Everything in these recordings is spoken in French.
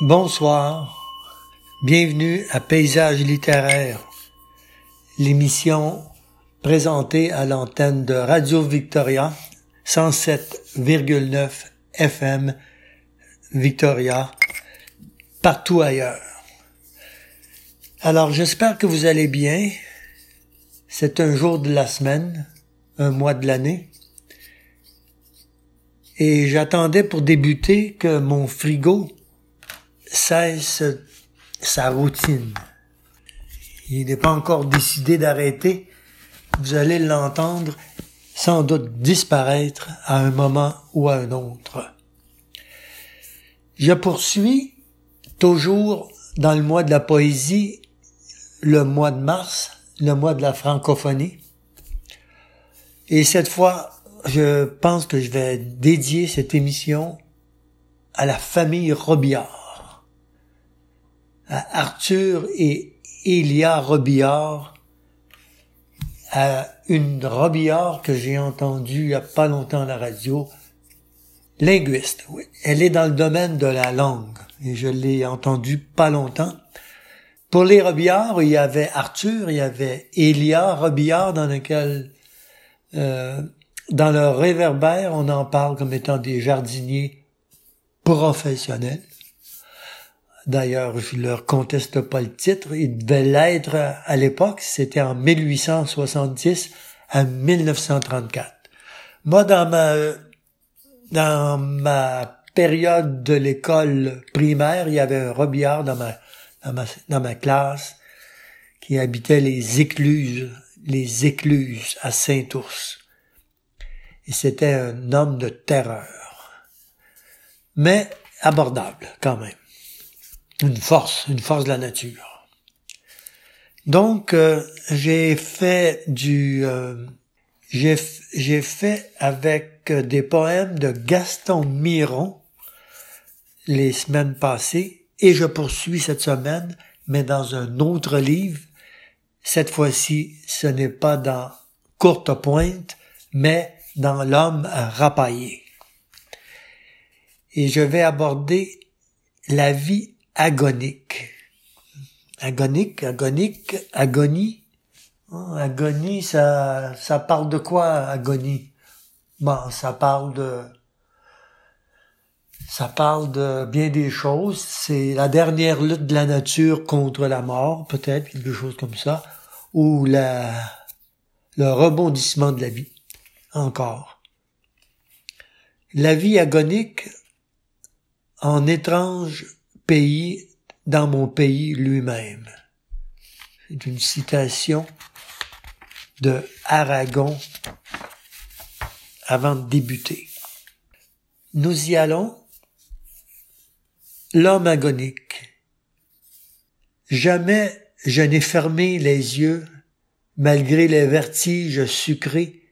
Bonsoir, bienvenue à Paysage littéraire, l'émission présentée à l'antenne de Radio Victoria 107,9 FM Victoria, partout ailleurs. Alors j'espère que vous allez bien. C'est un jour de la semaine, un mois de l'année. Et j'attendais pour débuter que mon frigo cesse sa routine. Il n'est pas encore décidé d'arrêter. Vous allez l'entendre sans doute disparaître à un moment ou à un autre. Je poursuis toujours dans le mois de la poésie, le mois de mars, le mois de la francophonie. Et cette fois, je pense que je vais dédier cette émission à la famille Robillard Arthur et Elia Robillard, à une Robillard que j'ai entendue il y a pas longtemps à la radio, linguiste, oui. Elle est dans le domaine de la langue et je l'ai entendue pas longtemps. Pour les Robillards, il y avait Arthur, il y avait Elia Robillard dans lequel, euh, dans leur réverbère, on en parle comme étant des jardiniers professionnels. D'ailleurs, je leur conteste pas le titre. Il devait l'être à l'époque. C'était en 1870 à 1934. Moi, dans ma, dans ma période de l'école primaire, il y avait un robillard dans ma, dans ma, dans ma classe qui habitait les écluses, les écluses à Saint-Ours. Et c'était un homme de terreur. Mais abordable, quand même une force, une force de la nature. Donc euh, j'ai fait du euh, j'ai j'ai fait avec des poèmes de Gaston Miron les semaines passées et je poursuis cette semaine mais dans un autre livre. Cette fois-ci, ce n'est pas dans Courte Pointe, mais dans L'homme rapaillé. Et je vais aborder la vie agonique. Agonique, agonique, agonie. Hein, agonie, ça, ça parle de quoi, agonie? Bon, ça parle de, ça parle de bien des choses. C'est la dernière lutte de la nature contre la mort, peut-être, quelque chose comme ça, ou la, le rebondissement de la vie, encore. La vie agonique, en étrange pays dans mon pays lui-même. C'est une citation de Aragon avant de débuter. Nous y allons. L'homme agonique. Jamais je n'ai fermé les yeux malgré les vertiges sucrés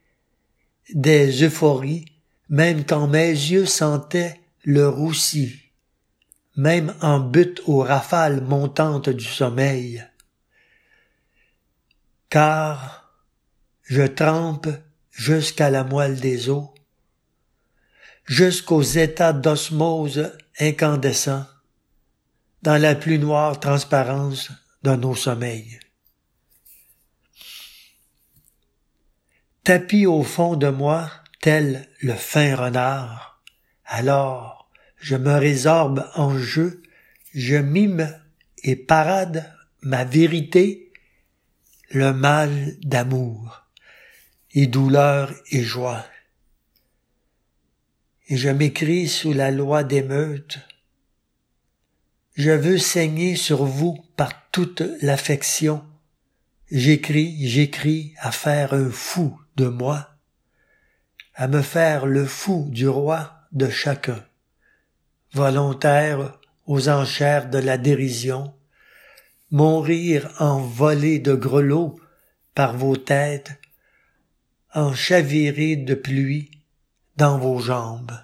des euphories, même quand mes yeux sentaient le roussi même en butte aux rafales montantes du sommeil. Car je trempe jusqu'à la moelle des os, jusqu'aux états d'osmose incandescents, dans la plus noire transparence de nos sommeils. Tapis au fond de moi, tel le fin renard, alors je me résorbe en jeu, je mime et parade ma vérité, le mal d'amour, et douleur et joie. Et je m'écris sous la loi d'émeute. Je veux saigner sur vous par toute l'affection. J'écris, j'écris à faire un fou de moi, à me faire le fou du roi de chacun volontaire aux enchères de la dérision, mon rire envolé de grelots par vos têtes, en chaviré de pluie dans vos jambes.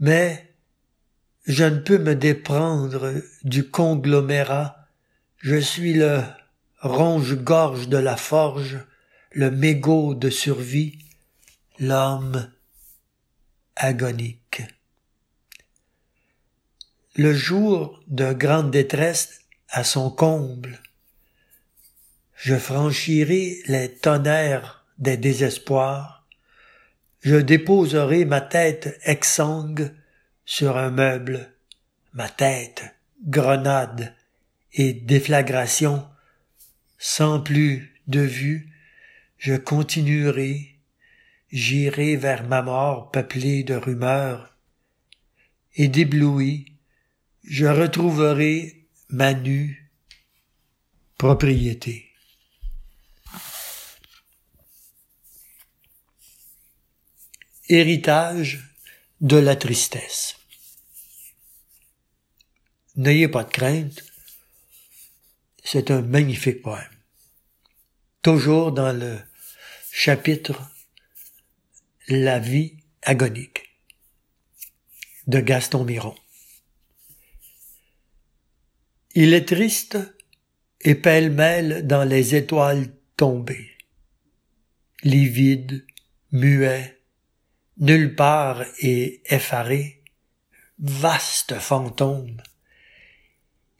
Mais je ne peux me déprendre du conglomérat, je suis le ronge-gorge de la forge, le mégot de survie, l'homme agonique. le jour de grande détresse à son comble. Je franchirai les tonnerres des désespoirs. Je déposerai ma tête exsangue sur un meuble, ma tête, grenade et déflagration, sans plus de vue, je continuerai, j'irai vers ma mort peuplée de rumeurs, et d'ébloui, je retrouverai ma nue propriété. Héritage de la tristesse. N'ayez pas de crainte, c'est un magnifique poème. Toujours dans le chapitre La vie agonique de Gaston Miron. Il est triste et pêle-mêle dans les étoiles tombées, livide, muet, nulle part et effaré, vaste fantôme.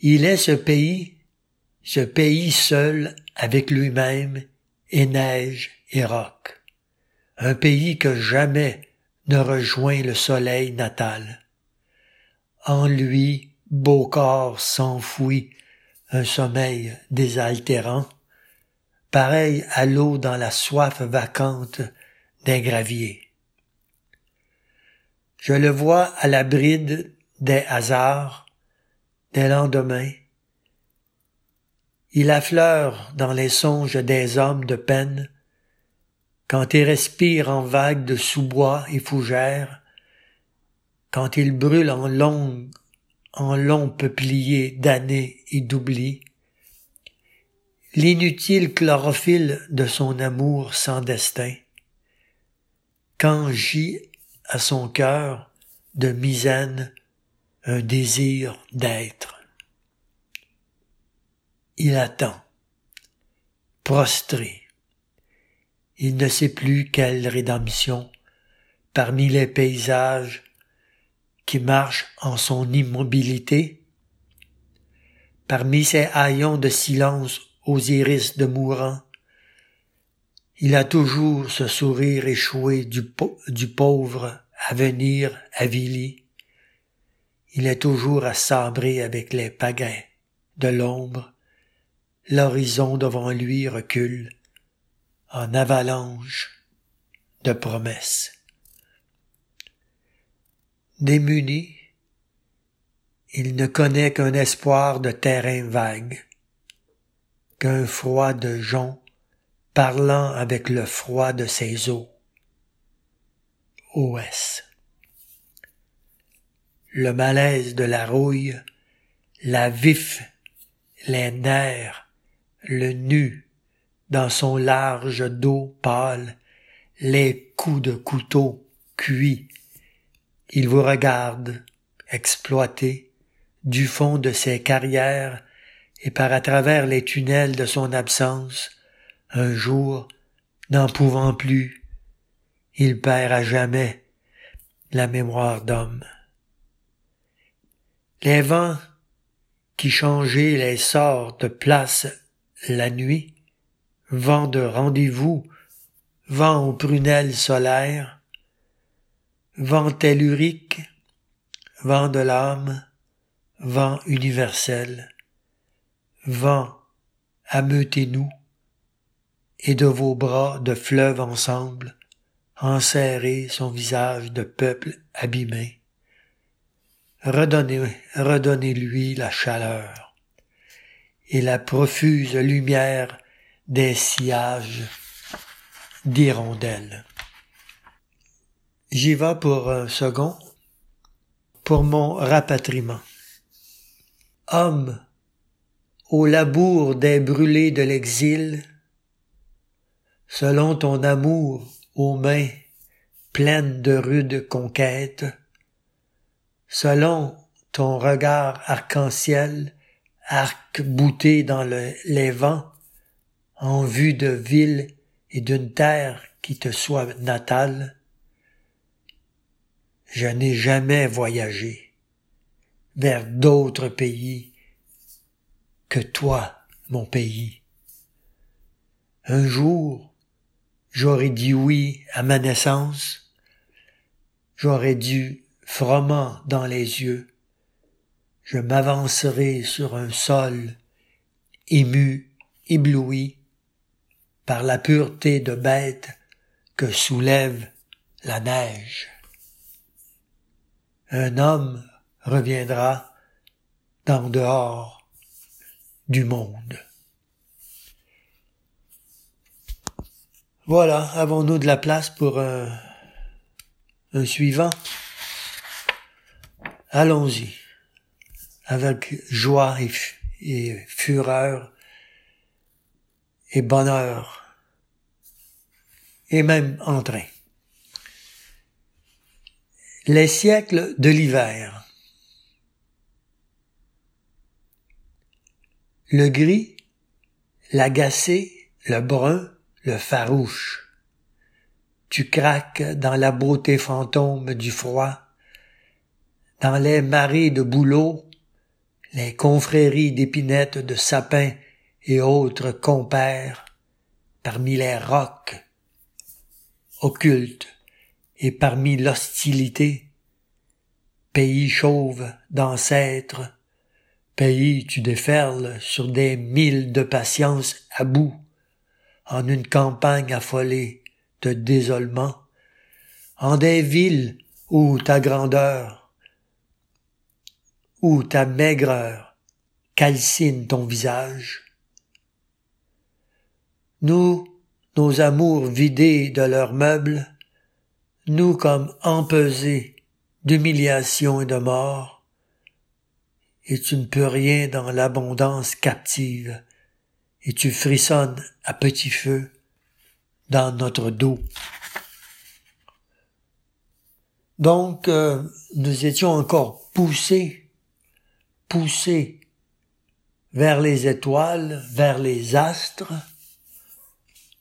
Il est ce pays, ce pays seul avec lui-même et neige et roc, un pays que jamais ne rejoint le soleil natal. En lui, beau corps s'enfouit un sommeil désaltérant, pareil à l'eau dans la soif vacante des graviers. Je le vois à la bride des hasards, des lendemains. Il affleure dans les songes des hommes de peine, quand il respire en vagues de sous-bois et fougères, quand il brûle en longues, en longs peupliers d'années et d'oubli, l'inutile chlorophylle de son amour sans destin, quand j'y à son cœur de misaine un désir d'être. Il attend, prostré. Il ne sait plus quelle rédemption parmi les paysages qui marchent en son immobilité, parmi ces haillons de silence aux iris de mourant, il a toujours ce sourire échoué du, pauvre avenir avili. Il est toujours à sabrer avec les pagains de l'ombre. L'horizon devant lui recule en avalanche de promesses. Démuni, il ne connaît qu'un espoir de terrain vague, qu'un froid de jonc parlant avec le froid de ses eaux. OS. Le malaise de la rouille, la vif, les nerfs, le nu, dans son large dos pâle, les coups de couteau cuits. Il vous regarde, exploité, du fond de ses carrières et par à travers les tunnels de son absence, un jour, n'en pouvant plus, il perd à jamais la mémoire d'homme. Les vents qui changeaient les sorts de place la nuit, vent de rendez-vous, vent aux prunelles solaires, vent tellurique, vent de l'âme, vent universel, vent, ameutez-nous, et de vos bras de fleuve ensemble, enserrer son visage de peuple abîmé. Redonnez, redonnez-lui la chaleur et la profuse lumière des sillages d'hirondelles. J'y vais pour un second, pour mon rapatriement. Homme, au labour des brûlés de l'exil, selon ton amour aux mains pleines de rudes conquêtes, selon ton regard arc-en-ciel, arc-bouté dans les vents, en vue de ville et d'une terre qui te soit natale, je n'ai jamais voyagé. vers d'autres pays que toi, mon pays. Un jour, j'aurais dit oui à ma naissance, j'aurais dû froment dans les yeux, je m'avancerai sur un sol ému, ébloui par la pureté de bête que soulève la neige. Un homme reviendra dans dehors du monde. Voilà, avons-nous de la place pour un, un suivant? Allons-y, avec joie et, et fureur et bonheur, et même entrain. Les siècles de l'hiver. Le gris, l'agacé, le brun, le farouche. Tu craques dans la beauté fantôme du froid, dans les marées de bouleaux, les confréries d'épinettes de sapins et autres compères, parmi les rocs occultes et parmi l'hostilité, pays chauve d'ancêtres, pays tu déferles sur des milles de patience à bout, en une campagne affolée de désolement, en des villes où ta grandeur, où ta maigreur calcine ton visage. Nous, nos amours vidés de leurs meubles, nous comme empesés d'humiliation et de mort, et tu ne peux rien dans l'abondance captive et tu frissonnes à petit feu dans notre dos. Donc, euh, nous étions encore poussés, poussés vers les étoiles, vers les astres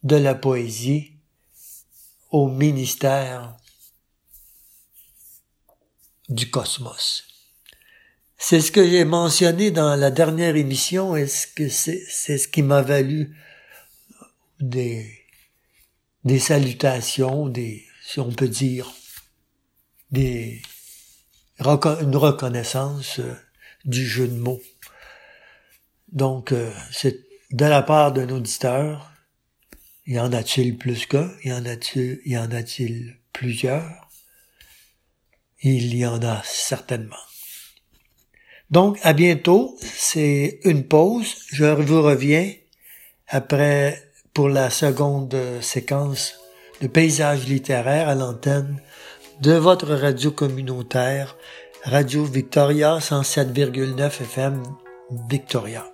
de la poésie, au ministère du cosmos. C'est ce que j'ai mentionné dans la dernière émission et ce que c'est, ce qui m'a valu des, des salutations, des, si on peut dire, des, une reconnaissance euh, du jeu de mots. Donc, euh, c'est de la part d'un auditeur. Y en a-t-il plus qu'un? Y en a-t-il, y en a-t-il plusieurs? Il y en a certainement. Donc, à bientôt. C'est une pause. Je vous reviens après pour la seconde séquence de paysage littéraire à l'antenne de votre radio communautaire, Radio Victoria 107,9 FM Victoria.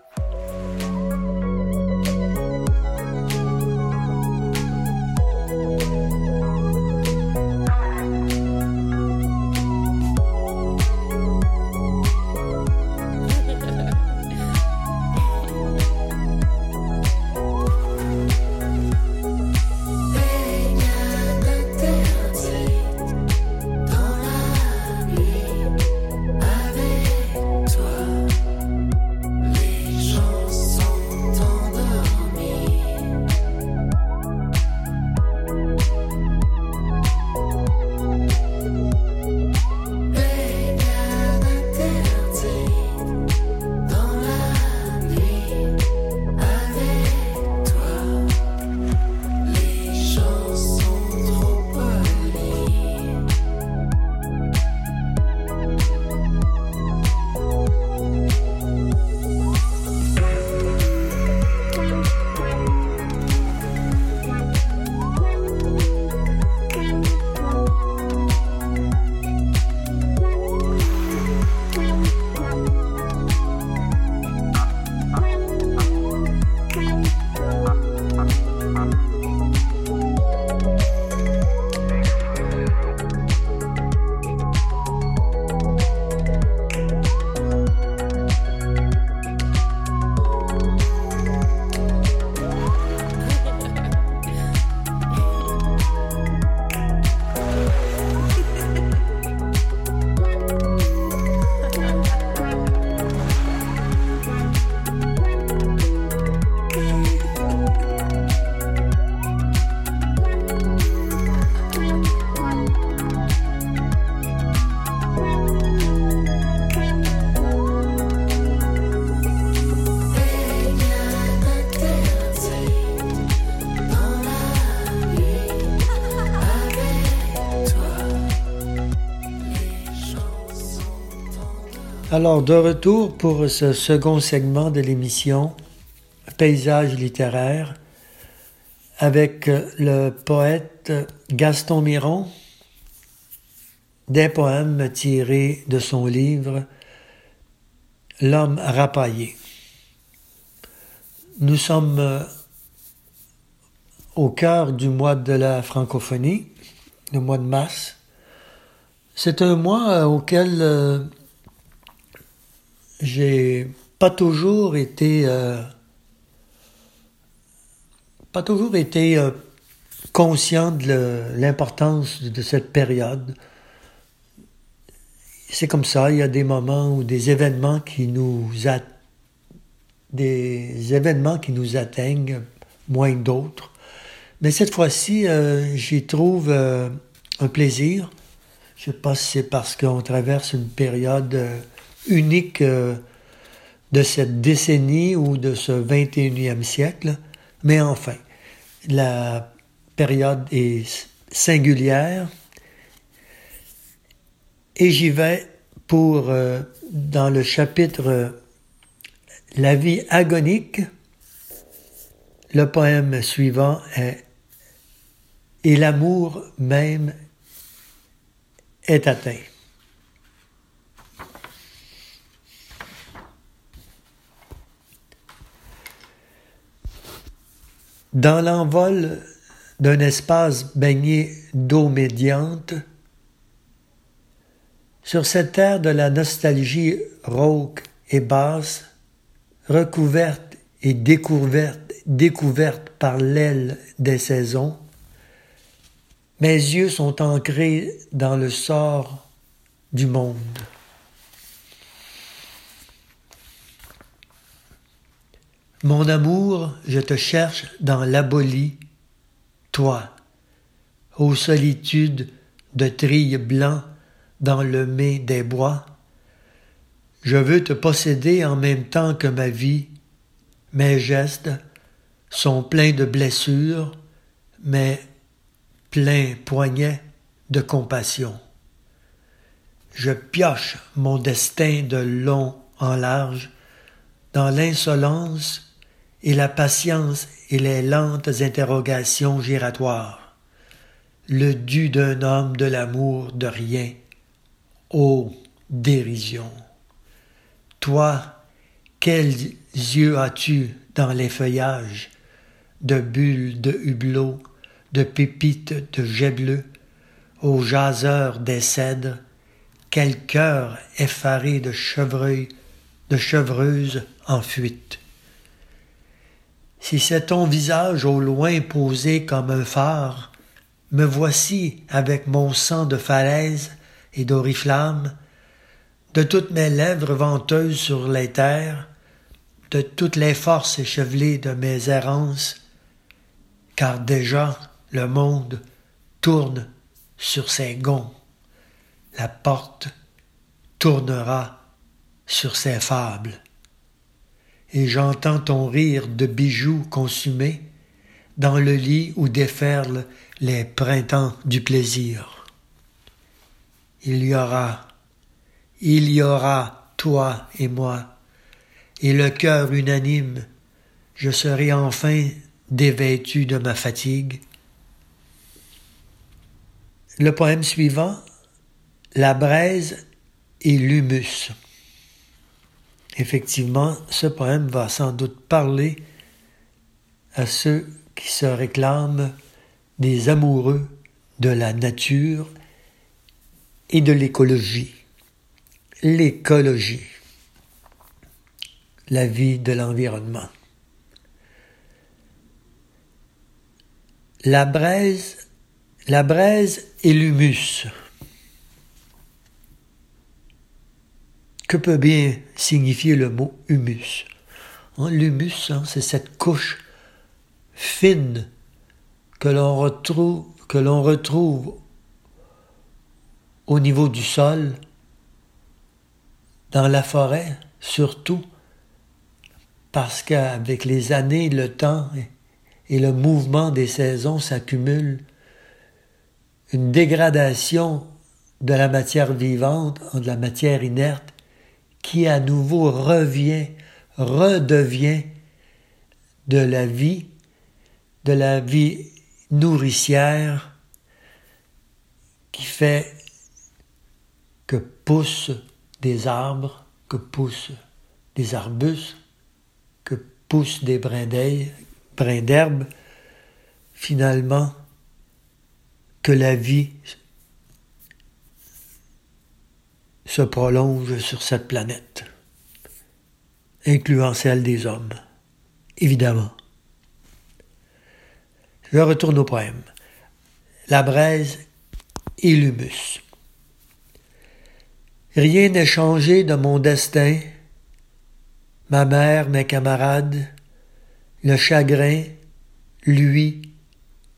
Alors, de retour pour ce second segment de l'émission, Paysage littéraire, avec le poète Gaston Miron, des poèmes tirés de son livre L'homme rapaillé. Nous sommes au cœur du mois de la francophonie, le mois de mars. C'est un mois auquel j'ai pas toujours été euh, pas toujours été euh, conscient de l'importance de cette période. C'est comme ça, il y a des moments où des événements qui nous des événements qui nous atteignent moins que d'autres. Mais cette fois-ci, euh, j'y trouve un plaisir. Je sais pas si c'est parce qu'on traverse une période unique euh, de cette décennie ou de ce 21e siècle, mais enfin, la période est singulière. Et j'y vais pour, euh, dans le chapitre euh, La vie agonique, le poème suivant est Et l'amour même est atteint. Dans l'envol d'un espace baigné d'eau médiante, sur cette terre de la nostalgie rauque et basse, recouverte et découverte, découverte par l'aile des saisons, mes yeux sont ancrés dans le sort du monde. Mon amour, je te cherche dans l'abolie, toi, ô solitude de trille blanc dans le mai des bois. Je veux te posséder en même temps que ma vie. Mes gestes sont pleins de blessures, mais pleins poignets de compassion. Je pioche mon destin de long en large dans l'insolence et la patience et les lentes interrogations giratoires, le dû d'un homme de l'amour de rien. Ô dérision! Toi, quels yeux as-tu dans les feuillages, de bulles de hublots, de pépites de jet bleu, ô jaseurs des cèdres, quel cœur effaré de chevreuil, de chevreuse en fuite! Si c'est ton visage au loin posé comme un phare, me voici avec mon sang de falaise et d'oriflamme, de toutes mes lèvres venteuses sur les terres, de toutes les forces échevelées de mes errances, car déjà le monde tourne sur ses gonds, la porte tournera sur ses fables et j'entends ton rire de bijoux consumés dans le lit où déferlent les printemps du plaisir. Il y aura, il y aura toi et moi, et le cœur unanime, je serai enfin dévêtu de ma fatigue. Le poème suivant, La braise et l'humus. Effectivement, ce poème va sans doute parler à ceux qui se réclament des amoureux de la nature et de l'écologie. L'écologie, la vie de l'environnement. La braise, la braise et l'humus. Que peut bien signifier le mot humus? Hein, L'humus, hein, c'est cette couche fine que l'on retrouve, retrouve au niveau du sol, dans la forêt surtout, parce qu'avec les années, le temps et le mouvement des saisons s'accumulent, une dégradation de la matière vivante, de la matière inerte, qui à nouveau revient, redevient de la vie, de la vie nourricière qui fait que poussent des arbres, que poussent des arbustes, que poussent des brins d'herbe, finalement, que la vie prolonge sur cette planète, incluant celle des hommes, évidemment. Je retourne au poème. La braise et l'humus. Rien n'est changé de mon destin, ma mère, mes camarades, le chagrin, lui,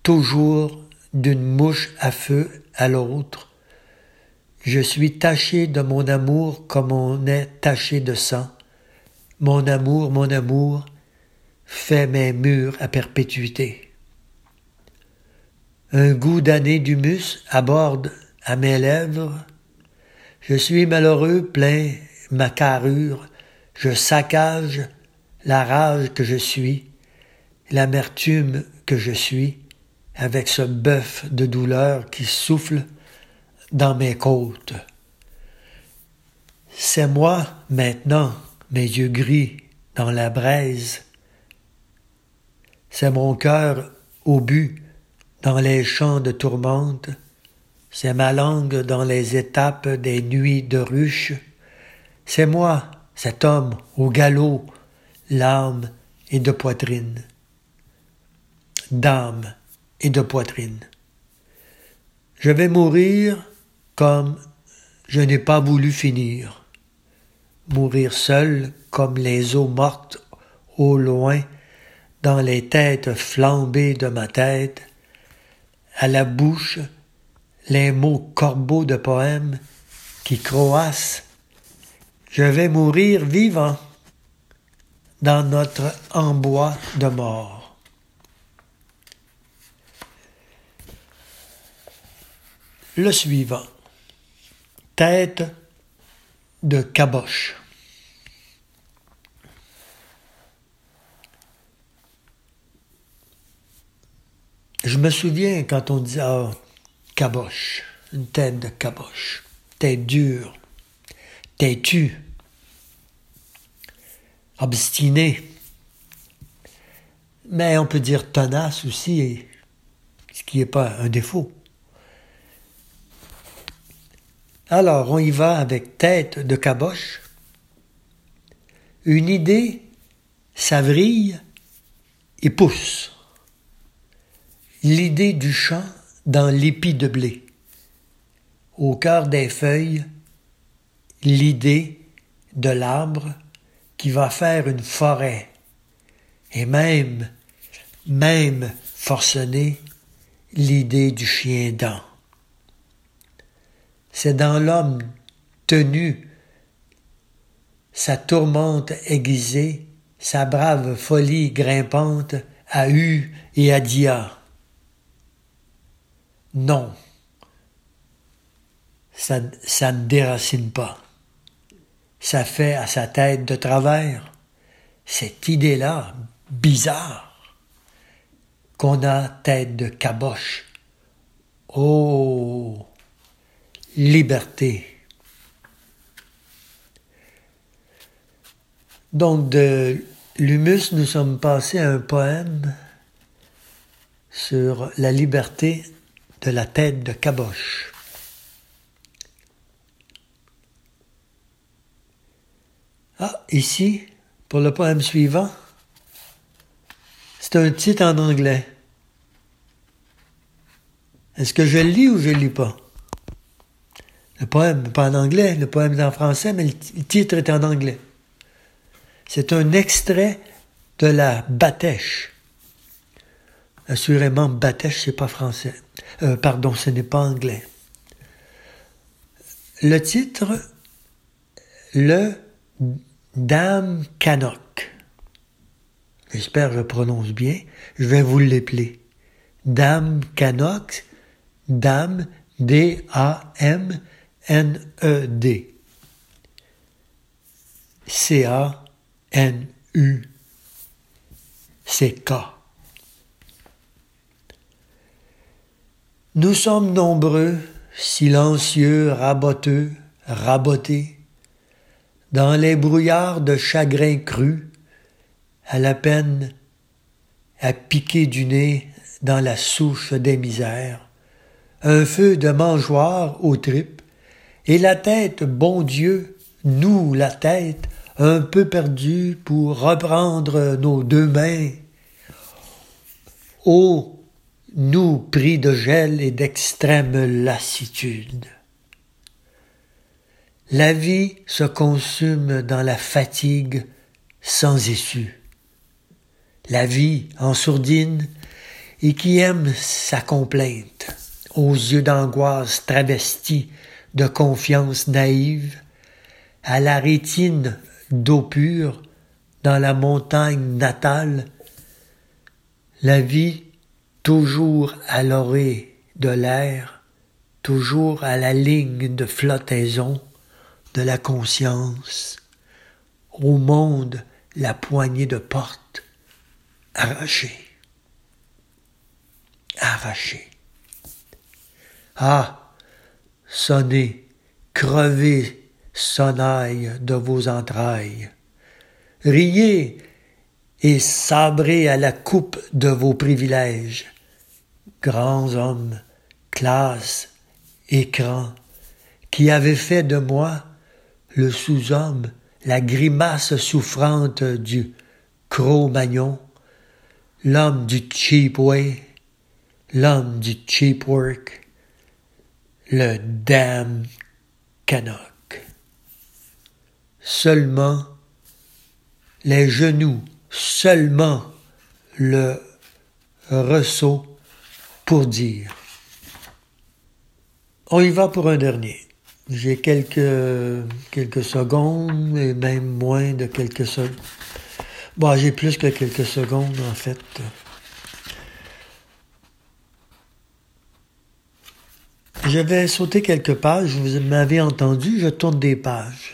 toujours d'une mouche à feu à l'autre, je suis taché de mon amour comme on est taché de sang. Mon amour, mon amour, fait mes murs à perpétuité. Un goût d'année d'humus aborde à mes lèvres. Je suis malheureux, plein ma carrure, je saccage la rage que je suis, l'amertume que je suis, avec ce bœuf de douleur qui souffle dans mes côtes. C'est moi maintenant, mes yeux gris dans la braise. C'est mon cœur au but dans les champs de tourmente. C'est ma langue dans les étapes des nuits de ruche. C'est moi, cet homme au galop, l'âme et de poitrine. D'âme et de poitrine. Je vais mourir comme je n'ai pas voulu finir. Mourir seul comme les eaux mortes au loin dans les têtes flambées de ma tête, à la bouche les mots corbeaux de poèmes qui croassent. Je vais mourir vivant dans notre embois de mort. Le suivant tête de caboche. Je me souviens quand on disait ah, caboche, une tête de caboche, tête dure, têtue, obstinée. Mais on peut dire tenace aussi, ce qui n'est pas un défaut. Alors on y va avec tête de caboche. Une idée s'avrille et pousse. L'idée du champ dans l'épi de blé. Au cœur des feuilles, l'idée de l'arbre qui va faire une forêt. Et même, même forcené, l'idée du chien dent. C'est dans l'homme tenu, sa tourmente aiguisée, sa brave folie grimpante à U et à Dia. Non, ça, ça ne déracine pas. Ça fait à sa tête de travers cette idée-là, bizarre, qu'on a tête de caboche. Oh, liberté. Donc de l'humus, nous sommes passés à un poème sur la liberté de la tête de caboche. Ah, ici, pour le poème suivant, c'est un titre en anglais. Est-ce que je le lis ou je ne lis pas? Le poème n'est pas en anglais, le poème est en français, mais le titre est en anglais. C'est un extrait de la Batèche. Assurément, Batèche, c'est pas français. Euh, pardon, ce n'est pas anglais. Le titre, le Dame Canok. J'espère que je prononce bien. Je vais vous l'épeler. Dame Canok, Dame, D-A-M, N-E-D. C-A-N-U-C-K. Nous sommes nombreux, silencieux, raboteux, rabotés, dans les brouillards de chagrin cru, à la peine à piquer du nez dans la souche des misères, un feu de mangeoire aux tripes, et la tête, bon Dieu, nous la tête, un peu perdue pour reprendre nos deux mains. Ô nous pris de gel et d'extrême lassitude. La vie se consume dans la fatigue sans issue. La vie en sourdine et qui aime sa complainte, aux yeux d'angoisse travestis de confiance naïve, à la rétine d'eau pure dans la montagne natale, la vie toujours à l'orée de l'air, toujours à la ligne de flottaison de la conscience, au monde la poignée de porte arrachée. Arrachée. Ah, sonnez, crevez, sonnaille de vos entrailles. Riez et sabrez à la coupe de vos privilèges. Grands hommes, classes, écrans, qui avaient fait de moi le sous-homme, la grimace souffrante du Cro-Magnon, l'homme du cheap way, l'homme du cheap work, le damn Canuck. Seulement les genoux, seulement le ressaut pour dire. On y va pour un dernier. J'ai quelques, quelques secondes, et même moins de quelques secondes. Bon, j'ai plus que quelques secondes, en fait. Je vais sauter quelques pages. Vous m'avez entendu, je tourne des pages.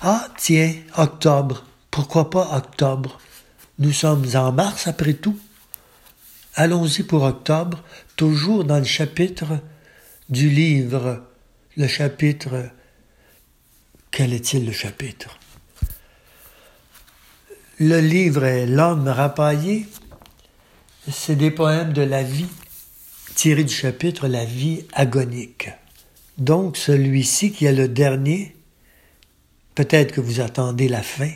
Ah, tiens, octobre. Pourquoi pas octobre? Nous sommes en mars après tout. Allons-y pour octobre, toujours dans le chapitre du livre le chapitre. Quel est-il le chapitre? Le livre est L'homme rapaillé. C'est des poèmes de la vie tirés du chapitre La vie agonique. Donc celui-ci qui est le dernier, peut-être que vous attendez la fin.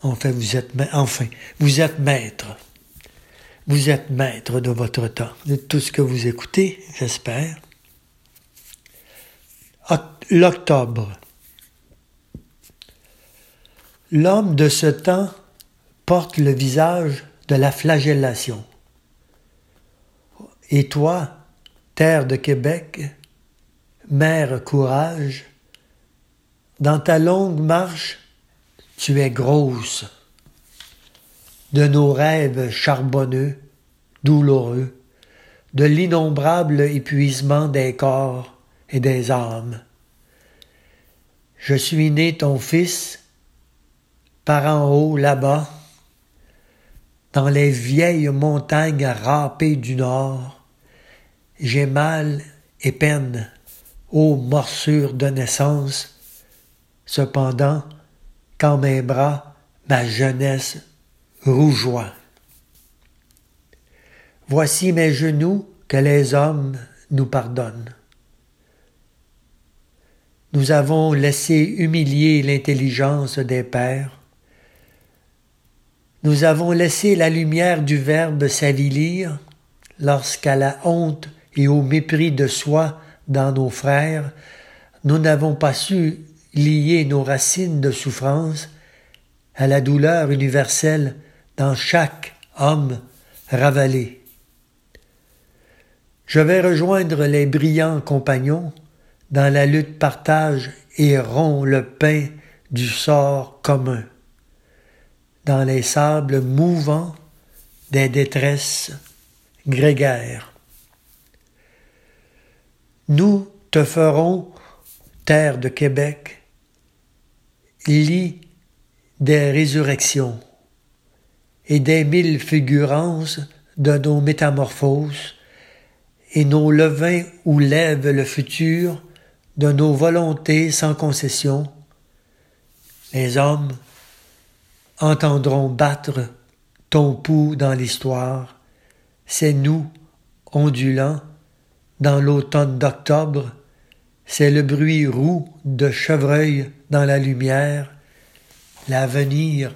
Enfin, vous êtes, enfin, vous êtes maître. Vous êtes maître de votre temps, de tout ce que vous écoutez, j'espère l'octobre. L'homme de ce temps porte le visage de la flagellation. Et toi, terre de Québec, mère courage, dans ta longue marche, tu es grosse. De nos rêves charbonneux, douloureux, de l'innombrable épuisement des corps, et des âmes. Je suis né ton fils par en haut là-bas, dans les vieilles montagnes râpées du nord. J'ai mal et peine, ô morsure de naissance. Cependant, quand mes bras, ma jeunesse rougeoie. Voici mes genoux que les hommes nous pardonnent. Nous avons laissé humilier l'intelligence des pères. Nous avons laissé la lumière du Verbe s'avilir lorsqu'à la honte et au mépris de soi dans nos frères, nous n'avons pas su lier nos racines de souffrance à la douleur universelle dans chaque homme ravalé. Je vais rejoindre les brillants compagnons dans la lutte partage et rompt le pain du sort commun, dans les sables mouvants des détresses grégaires. Nous te ferons, terre de Québec, lit des résurrections et des mille figurances de nos métamorphoses et nos levains où lève le futur de nos volontés sans concession, les hommes entendront battre ton pouls dans l'histoire, c'est nous, ondulants, dans l'automne d'octobre, c'est le bruit roux de chevreuil dans la lumière, l'avenir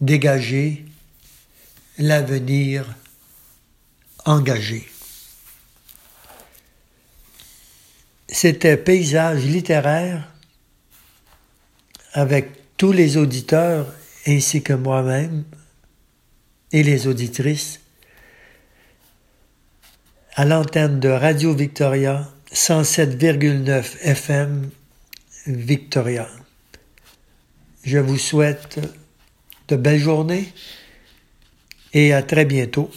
dégagé, l'avenir engagé. C'était paysage littéraire avec tous les auditeurs ainsi que moi-même et les auditrices à l'antenne de Radio Victoria 107,9 FM Victoria. Je vous souhaite de belles journées et à très bientôt.